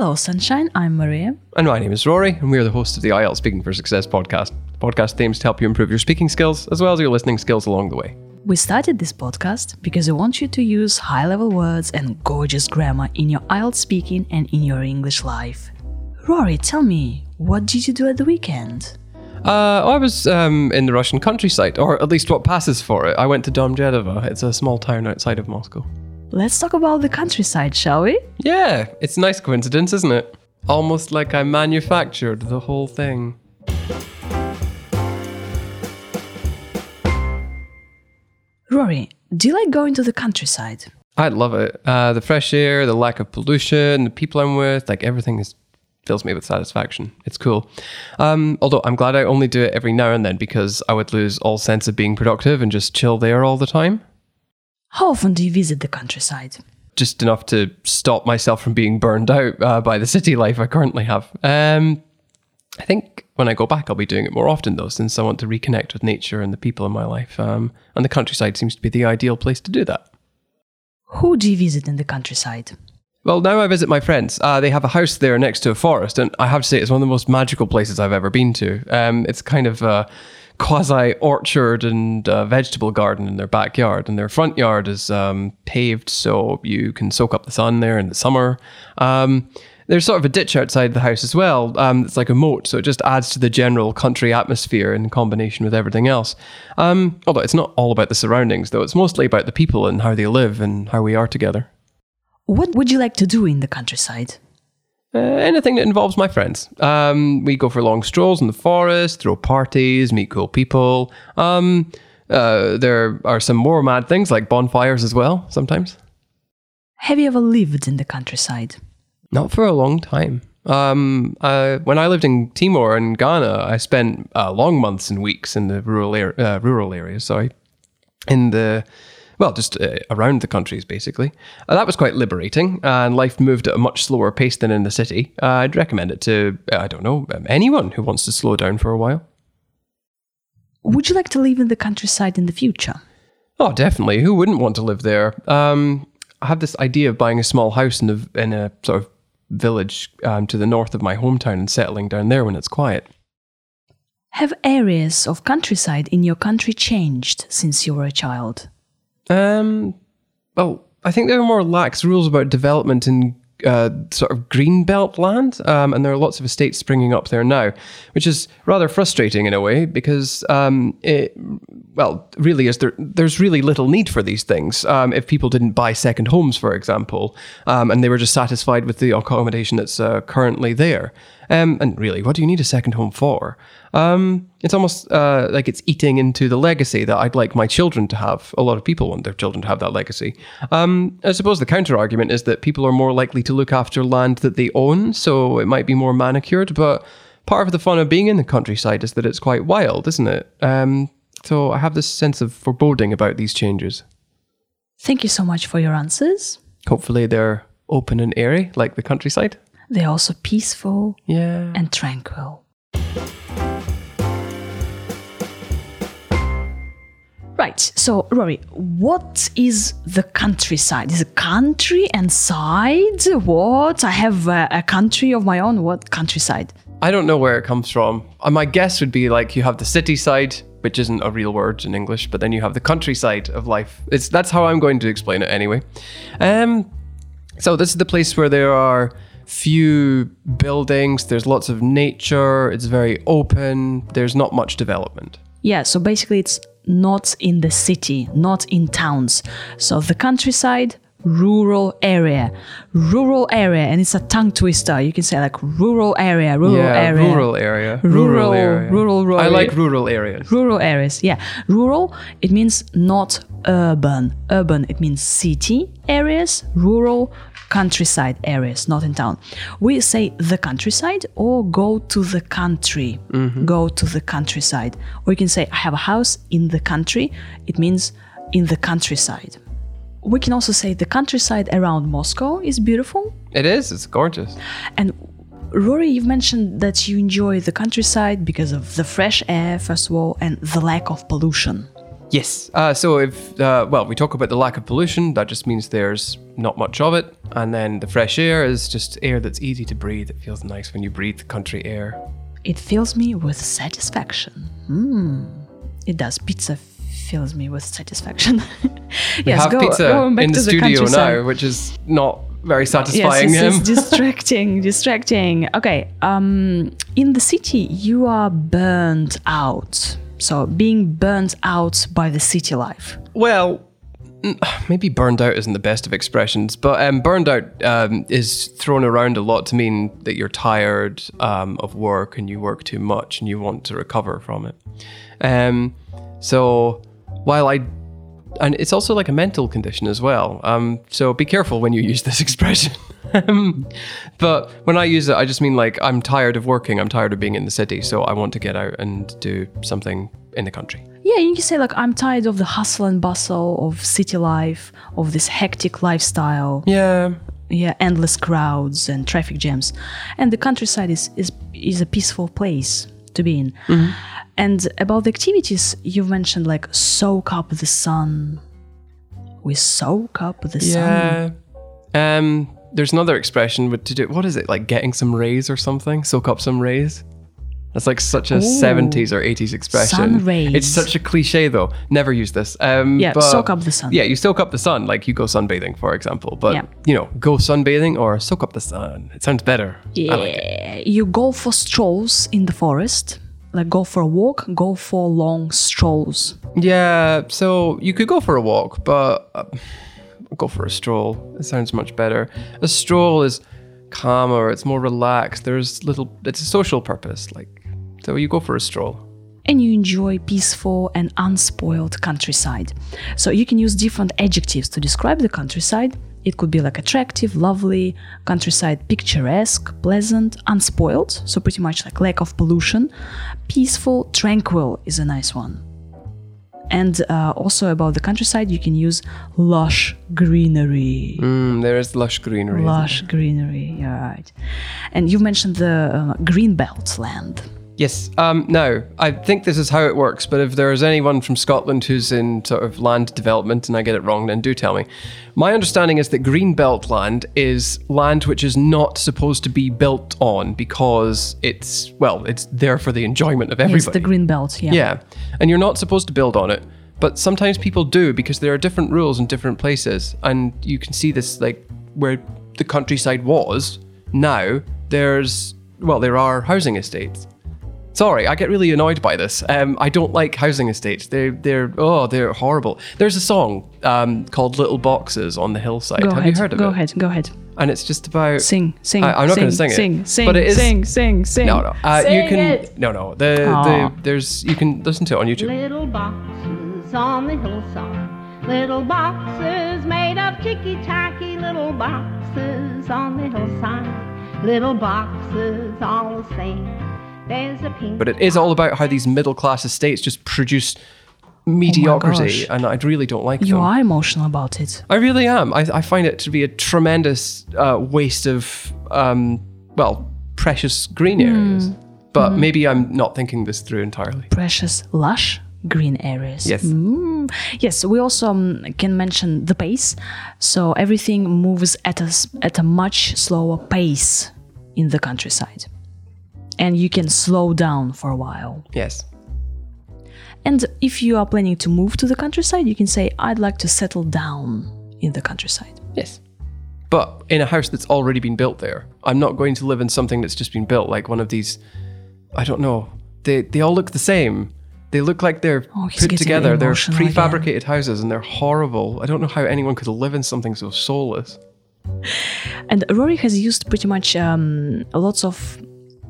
Hello, Sunshine. I'm Maria. And my name is Rory, and we are the hosts of the IELTS Speaking for Success podcast. The podcast aims to help you improve your speaking skills as well as your listening skills along the way. We started this podcast because we want you to use high level words and gorgeous grammar in your IELTS speaking and in your English life. Rory, tell me, what did you do at the weekend? Uh, I was um, in the Russian countryside, or at least what passes for it. I went to Domodedovo. It's a small town outside of Moscow. Let's talk about the countryside, shall we? Yeah, it's a nice coincidence, isn't it? Almost like I manufactured the whole thing. Rory, do you like going to the countryside? I'd love it. Uh, the fresh air, the lack of pollution, the people I'm with, like everything is fills me with satisfaction. It's cool. Um, although I'm glad I only do it every now and then because I would lose all sense of being productive and just chill there all the time. How often do you visit the countryside? Just enough to stop myself from being burned out uh, by the city life I currently have. Um, I think when I go back, I'll be doing it more often though, since I want to reconnect with nature and the people in my life. Um, and the countryside seems to be the ideal place to do that. Who do you visit in the countryside? Well, now I visit my friends. Uh, they have a house there next to a forest, and I have to say it's one of the most magical places I've ever been to. Um, it's kind of a quasi orchard and uh, vegetable garden in their backyard, and their front yard is um, paved so you can soak up the sun there in the summer. Um, there's sort of a ditch outside the house as well. Um, it's like a moat, so it just adds to the general country atmosphere in combination with everything else. Um, although it's not all about the surroundings, though, it's mostly about the people and how they live and how we are together. What would you like to do in the countryside? Uh, anything that involves my friends. Um, we go for long strolls in the forest, throw parties, meet cool people. Um, uh, there are some more mad things like bonfires as well, sometimes. Have you ever lived in the countryside? Not for a long time. Um, uh, when I lived in Timor and Ghana, I spent uh, long months and weeks in the rural, uh, rural areas. Sorry, in the well, just uh, around the countries, basically. Uh, that was quite liberating, and life moved at a much slower pace than in the city. Uh, I'd recommend it to, I don't know, um, anyone who wants to slow down for a while. Would you like to live in the countryside in the future? Oh, definitely. Who wouldn't want to live there? Um, I have this idea of buying a small house in a, in a sort of village um, to the north of my hometown and settling down there when it's quiet. Have areas of countryside in your country changed since you were a child? Um, well, I think there are more lax rules about development in uh, sort of green belt land, um, and there are lots of estates springing up there now, which is rather frustrating in a way because um, it, well, really is there. There's really little need for these things. Um, if people didn't buy second homes, for example, um, and they were just satisfied with the accommodation that's uh, currently there, um, and really, what do you need a second home for? Um, it's almost uh, like it's eating into the legacy that I'd like my children to have. A lot of people want their children to have that legacy. Um, I suppose the counter argument is that people are more likely to look after land that they own, so it might be more manicured. But part of the fun of being in the countryside is that it's quite wild, isn't it? Um, so I have this sense of foreboding about these changes. Thank you so much for your answers. Hopefully, they're open and airy like the countryside. They're also peaceful Yeah. and tranquil. Right, so Rory, what is the countryside? Is it country and side? What? I have a, a country of my own. What countryside? I don't know where it comes from. Uh, my guess would be like you have the city side, which isn't a real word in English, but then you have the countryside of life. It's that's how I'm going to explain it anyway. Um, so this is the place where there are few buildings. There's lots of nature. It's very open. There's not much development. Yeah, so basically it's not in the city, not in towns. So the countryside, rural area. Rural area, and it's a tongue twister. You can say like rural area, rural yeah, area. rural area. Rural- area. rural, rural I like rural areas. Rural areas, yeah. Rural, it means not urban. Urban, it means city areas. Rural, countryside areas, not in town. We say the countryside or go to the country. Mm-hmm. Go to the countryside. Or you can say, I have a house in the country. It means in the countryside. We can also say the countryside around Moscow is beautiful. It is. It's gorgeous. And Rory, you've mentioned that you enjoy the countryside because of the fresh air, first of all, and the lack of pollution. Yes. Uh, so if uh, well, we talk about the lack of pollution. That just means there's not much of it. And then the fresh air is just air that's easy to breathe. It feels nice when you breathe country air. It fills me with satisfaction. Hmm. It does. Pizza fills me with satisfaction. We yes, have go, pizza back in the to studio now, which is not very Yes, satisfying. it's, it's distracting, distracting. Okay, um, in the city, you are burnt out. So being burnt out by the city life. Well, maybe burned out isn't the best of expressions, but um, burned out um, is thrown around a lot to mean that you're tired um, of work and you work too much and you want to recover from it. Um, so while I and it's also like a mental condition as well. Um, so be careful when you use this expression. Um, but when I use it, I just mean like I'm tired of working. I'm tired of being in the city, so I want to get out and do something in the country. Yeah, you can say like I'm tired of the hustle and bustle of city life, of this hectic lifestyle. Yeah, yeah endless crowds and traffic jams and the countryside is is, is a peaceful place to be in and about the activities you mentioned like soak up the sun we soak up the sun Yeah. Um, there's another expression with to do. What is it like? Getting some rays or something? Soak up some rays. That's like such a Ooh. 70s or 80s expression. Sun rays. It's such a cliche though. Never use this. Um, Yeah, soak up the sun. Yeah, you soak up the sun, like you go sunbathing, for example. But Yeah. you know, go sunbathing or soak up the sun. It sounds better. I like yeah you go for strolls in the forest like go for a walk go for long strolls Yeah, so you could go for a walk, but uh, go for a stroll. It sounds much better. A stroll is calmer, it's more relaxed. There's little, it's a social purpose. Like, so you go for a stroll. and you enjoy peaceful and unspoiled countryside. So you can use different adjectives to describe the countryside. It could be like attractive, lovely, countryside picturesque, pleasant, unspoiled, so pretty much like lack of pollution. Peaceful, tranquil is a nice one. And uh, also about the countryside, you can use lush greenery. Mm, there is lush greenery. Lush greenery, yeah, right. And you mentioned the uh, greenbelt land. Yes. Um, now, I think this is how it works, but if there is anyone from Scotland who's in sort of land development and I get it wrong, then do tell me. My understanding is that greenbelt land is land which is not supposed to be built on because it's, well, it's there for the enjoyment of everybody. the green belt, yeah. yeah. And you're not supposed to build on it, but sometimes people do because there are different rules in different places. And you can see this, like, where the countryside was, now there's, well, there are housing estates. Sorry, I get really annoyed by this. Um, I don't like housing estates. They're they're oh they're horrible. There's a song um, called "Little Boxes" on the hillside. Go Have ahead. you heard of go it? ahead. Go ahead. And it's just about Sing, sing. I- I'm not gonna sing it, Sing, sing, but it is- sing, sing, sing. No, no. Uh, you can it. no, no. The, Aw. the there's you can listen to it on YouTube. Little boxes on the hillside. Little boxes made of ticky tacky. Little boxes on the hillside. Little boxes all the same. There's a pink. But it is all about how these middle class estates just produce mediocrity, gosh. and I really don't like You them. are emotional about it. I really am. I, I find it to be a tremendous uh, waste of, um, well, precious green areas. But maybe I'm not thinking this through entirely. Precious, lush green areas. Yes. Mm. Yes, we also um, can mention the pace. So everything moves at a, s- at a much slower pace in the countryside. And you can slow down for a while. Yes. And if you are planning to move to the countryside, you can say, I'd like to settle down in the countryside. Yes. But in a house that's already been built there, I'm not going to live in something that's just been built, like one of these. I don't know. They they all look the same. They look like they're Oh, put together. They're emotional again. prefabricated houses, and they're horrible. I don't know how anyone could live in something so soulless. And Rory has used pretty much um, lots of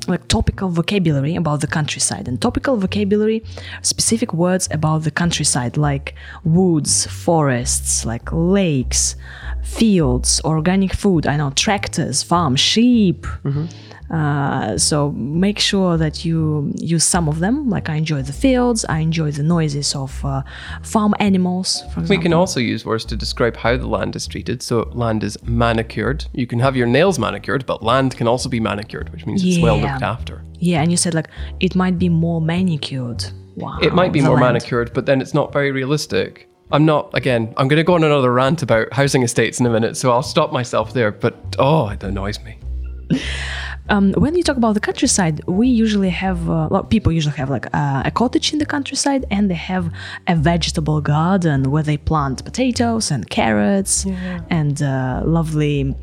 like topical vocabulary about the countryside and topical vocabulary specific words about the countryside like woods forests like lakes fields organic food i know tractors farm sheep mm-hmm. Uh, so make sure that you use some of them like i enjoy the fields i enjoy the noises of uh, farm animals for example We can also use words to describe how the land is treated. So land is manicured. You can have your nails manicured, but land can also be manicured, which means it's well looked after. yeah and you said like it might be more manicured wow It might be more land. manicured, but then it's not very realistic. I'm not, again, I'm going to go on another rant about housing estates in a minute, so I'll stop myself there. But oh, it annoys me. Um, when you talk about the countryside, we usually have, uh, well, people usually have like uh, a cottage in the countryside and they have a vegetable garden where they plant potatoes and carrots and uh, lovely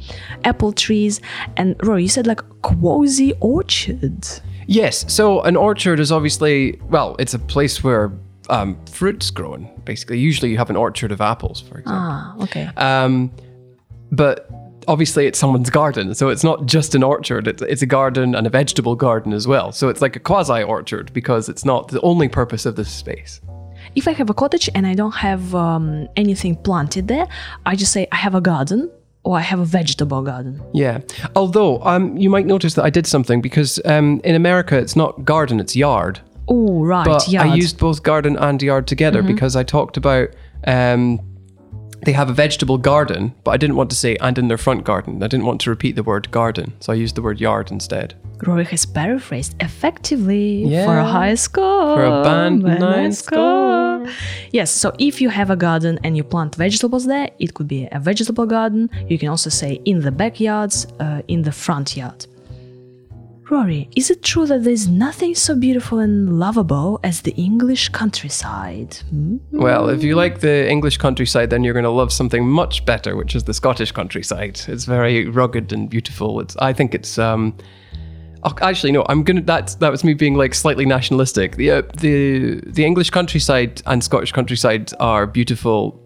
apple trees. And Rory, you said like quasi orchard. Yes, so an orchard is obviously, well, it's a place where um, fruit's growing, basically. Usually you have an orchard of apples, for example. Ah, okay. Um, but obviously it's someone's garden, so it's not just an orchard. It's, it's a garden and a vegetable garden as well. So it's like a quasi orchard because it's not the only purpose of this space. If I have a cottage and I don't have um, anything planted there, I just say I have a garden or I have a vegetable garden. Yeah. Although um, you might notice that I did something because um, in America it's not garden, it's yard. Oh, right. But yard. I used both garden and yard together because I talked about um, they have a vegetable garden, but I didn't want to say and in their front garden. I didn't want to repeat the word garden, so I used the word yard instead. Rory has paraphrased effectively for a high score. For a band Very nine nice score. Yes, so if you have a garden and you plant vegetables there, it could be a vegetable garden. You can also say in the backyards, uh, in the front yard. Rory, is it true that there's nothing so beautiful and lovable as the English countryside? Hmm? Well, if you like the English countryside, then you're going to love something much better, which is the Scottish countryside. It's very rugged and beautiful. It's, I think it's. Um, actually, no. I'm gonna. That that was me being like slightly nationalistic. The uh, the the English countryside and Scottish countryside are beautiful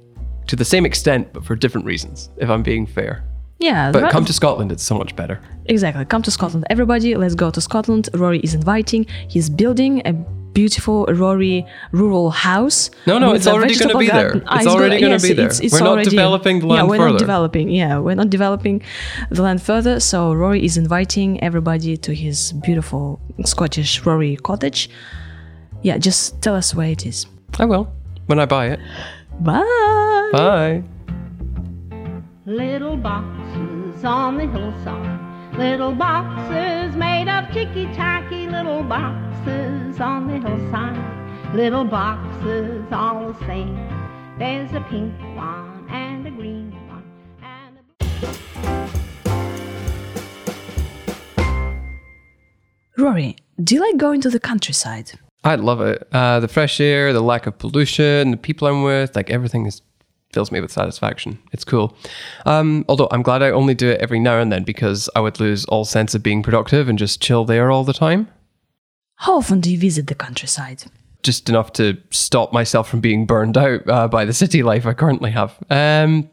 to the same extent, but for different reasons. If I'm being fair. Yeah, But right- come to Scotland, it's so much better. Exactly. Come to Scotland. Everybody, let's go to Scotland. Rory is inviting. He's building a beautiful Rory rural house. No, no, it's already gonna be there. garden. Ah, It's already gonna yes, be there. it's- it's We're not already- developing the land yeah, we're further. not developing. Yeah, we're not developing the land further. So Rory is inviting everybody to his beautiful Scottish Rory cottage. Yeah, just tell us where it is. I will when I buy it. Bye. Bye. Little boxes on the hillside. Little boxes made of ticky tacky. Little boxes on the hillside. Little boxes all the same. There's a pink one and a green one and a Rory, do you like going to the countryside? I love it. Uh, the fresh air, the lack of pollution, the people I'm with, like everything is fills me with satisfaction. It's cool. Um, although I'm glad I only do it every now and then because I would lose all sense of being productive and just chill there all the time. How often do you visit the countryside? Just enough to stop myself from being burned out uh, by the city life I currently have. Um,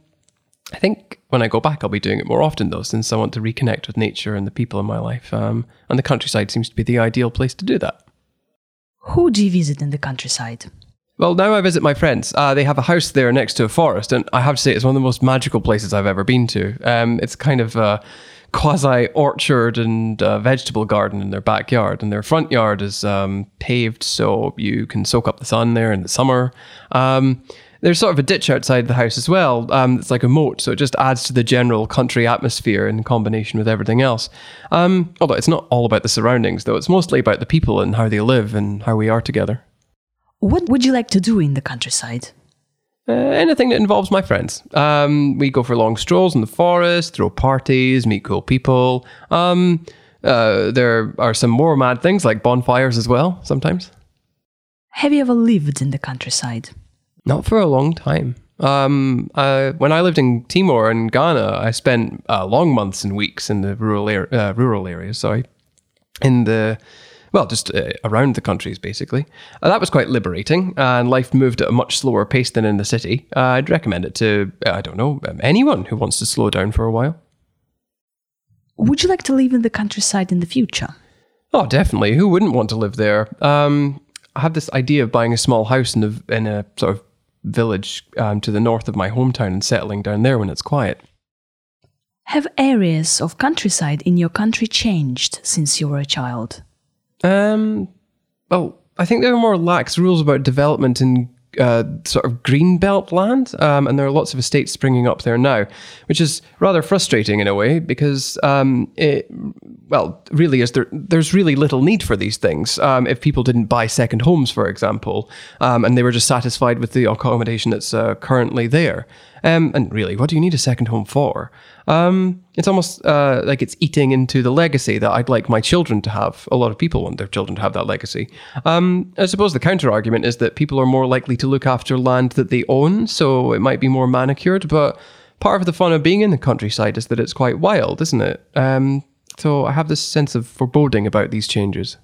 I think when I go back, I'll be doing it more often though, since I want to reconnect with nature and the people in my life. Um, and the countryside seems to be the ideal place to do that. Who do you visit in the countryside? Well, now I visit my friends. Uh, they have a house there next to a forest, and I have to say it's one of the most magical places I've ever been to. Um, it's kind of a quasi orchard and uh, vegetable garden in their backyard, and their front yard is um, paved so you can soak up the sun there in the summer. Um, there's sort of a ditch outside the house as well. Um, it's like a moat, so it just adds to the general country atmosphere in combination with everything else. Um, although it's not all about the surroundings, though, it's mostly about the people and how they live and how we are together. What would you like to do in the countryside? Uh, anything that involves my friends. Um, we go for long strolls in the forest, throw parties, meet cool people. Um, uh, there are some more mad things like bonfires as well, sometimes. Have you ever lived in the countryside? Not for a long time. Um, uh, when I lived in Timor and Ghana, I spent uh, long months and weeks in the rural uh, rural areas. Sorry, in the well, just uh, around the countries basically. Uh, that was quite liberating, and life moved at a much slower pace than in the city. Uh, I'd recommend it to uh, I don't know um, anyone who wants to slow down for a while. Would you like to live in the countryside in the future? Oh, definitely. Who wouldn't want to live there? Um, I have this idea of buying a small house in a in a sort of village um, to the north of my hometown and settling down there when it's quiet. Have areas of countryside in your country changed since you were a child? Um, well, I think there are more lax rules about development in uh, sort of green belt land, um, and there are lots of estates springing up there now, which is rather frustrating in a way because um, it, well, really is there. There's really little need for these things. Um, if people didn't buy second homes, for example, um, and they were just satisfied with the accommodation that's uh, currently there. Um, and really, what do you need a second home for? Um, it's almost uh, like it's eating into the legacy that I'd like my children to have. A lot of people want their children to have that legacy. Um, I suppose the counter argument is that people are more likely to look after land that they own, so it might be more manicured. But part of the fun of being in the countryside is that it's quite wild, isn't it? Um, so I have this sense of foreboding about these changes.